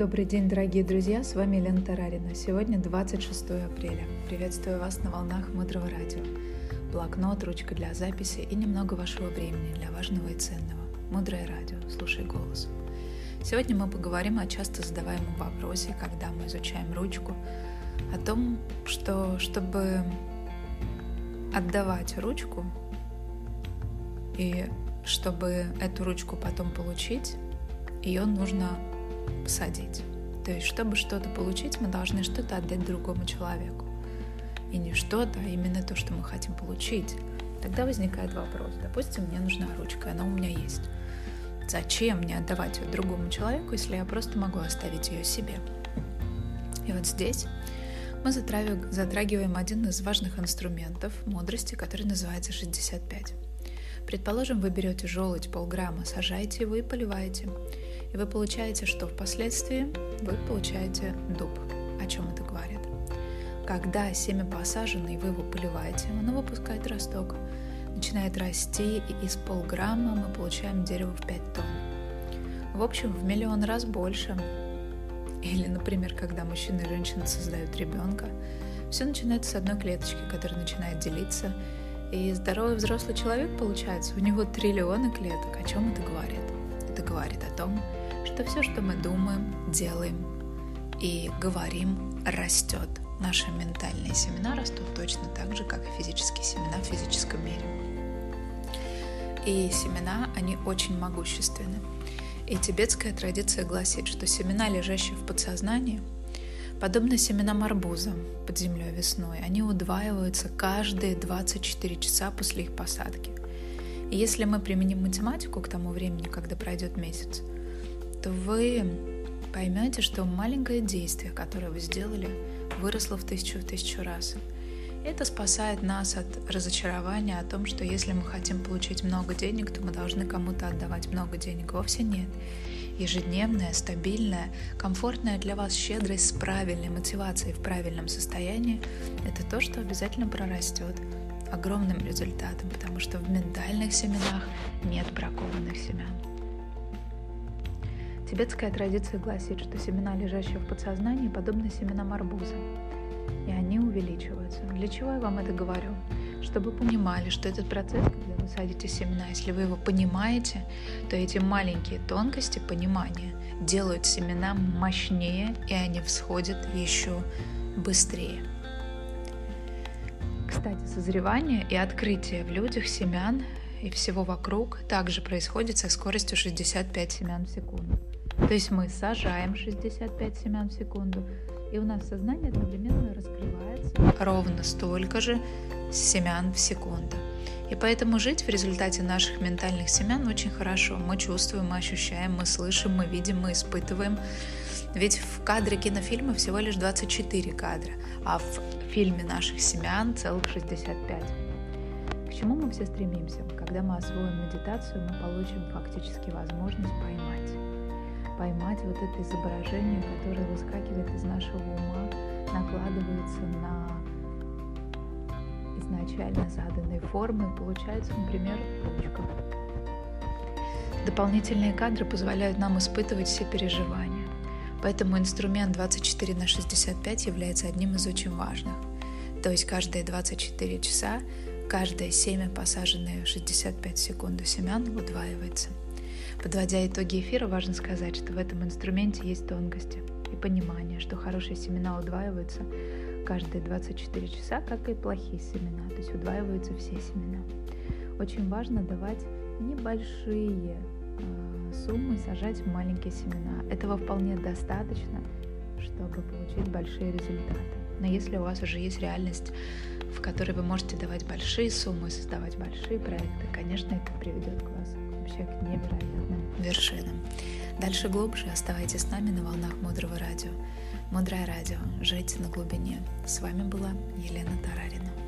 Добрый день, дорогие друзья, с вами Елена Тарарина. Сегодня 26 апреля. Приветствую вас на волнах Мудрого Радио. Блокнот, ручка для записи и немного вашего времени для важного и ценного. Мудрое Радио, слушай голос. Сегодня мы поговорим о часто задаваемом вопросе, когда мы изучаем ручку, о том, что чтобы отдавать ручку и чтобы эту ручку потом получить, ее нужно посадить. То есть, чтобы что-то получить, мы должны что-то отдать другому человеку. И не что-то, а именно то, что мы хотим получить. Тогда возникает вопрос. Допустим, мне нужна ручка, она у меня есть. Зачем мне отдавать ее другому человеку, если я просто могу оставить ее себе? И вот здесь мы затрагиваем один из важных инструментов мудрости, который называется 65. Предположим, вы берете желудь полграмма, сажаете его и поливаете. И вы получаете, что впоследствии вы получаете дуб. О чем это говорит? Когда семя посажено и вы его поливаете, оно выпускает росток, начинает расти, и из полграмма мы получаем дерево в 5 тонн. В общем, в миллион раз больше. Или, например, когда мужчина и женщина создают ребенка, все начинается с одной клеточки, которая начинает делиться, и здоровый взрослый человек получается, у него триллионы клеток. О чем это говорит? Это говорит о том, что все, что мы думаем, делаем и говорим, растет. Наши ментальные семена растут точно так же, как и физические семена в физическом мире. И семена, они очень могущественны. И тибетская традиция гласит, что семена, лежащие в подсознании, подобно семенам арбуза под землей весной, они удваиваются каждые 24 часа после их посадки. И если мы применим математику к тому времени, когда пройдет месяц, то вы поймете, что маленькое действие, которое вы сделали, выросло в тысячу в тысячу раз. Это спасает нас от разочарования о том, что если мы хотим получить много денег, то мы должны кому-то отдавать много денег. Вовсе нет. Ежедневная, стабильная, комфортная для вас щедрость с правильной мотивацией в правильном состоянии – это то, что обязательно прорастет огромным результатом, потому что в ментальных семенах нет бракованных семян. Тибетская традиция гласит, что семена, лежащие в подсознании, подобны семенам арбуза, и они увеличиваются. Для чего я вам это говорю? Чтобы понимали, что этот процесс, когда вы садите семена, если вы его понимаете, то эти маленькие тонкости понимания делают семена мощнее, и они всходят еще быстрее. Кстати, созревание и открытие в людях семян и всего вокруг также происходит со скоростью 65 семян в секунду. То есть мы сажаем 65 семян в секунду, и у нас сознание одновременно раскрывается ровно столько же семян в секунду. И поэтому жить в результате наших ментальных семян очень хорошо. Мы чувствуем, мы ощущаем, мы слышим, мы видим, мы испытываем. Ведь в кадре кинофильма всего лишь 24 кадра, а в фильме наших семян целых 65. Чему мы все стремимся? Когда мы освоим медитацию, мы получим фактически возможность поймать поймать вот это изображение, которое выскакивает из нашего ума, накладывается на изначально заданные формы, получается, например, ручка. Дополнительные кадры позволяют нам испытывать все переживания. Поэтому инструмент 24 на 65 является одним из очень важных. То есть каждые 24 часа каждое семя, посаженное 65 секунд семян, удваивается. Подводя итоги эфира, важно сказать, что в этом инструменте есть тонкости и понимание, что хорошие семена удваиваются каждые 24 часа, как и плохие семена, то есть удваиваются все семена. Очень важно давать небольшие э, суммы, сажать маленькие семена. Этого вполне достаточно, чтобы получить большие результаты. Но если у вас уже есть реальность, в которой вы можете давать большие суммы, создавать большие проекты, конечно, это приведет к вас вообще к невероятным вершинам. Дальше глубже оставайтесь с нами на волнах Мудрого Радио. Мудрое Радио. Жить на глубине. С вами была Елена Тарарина.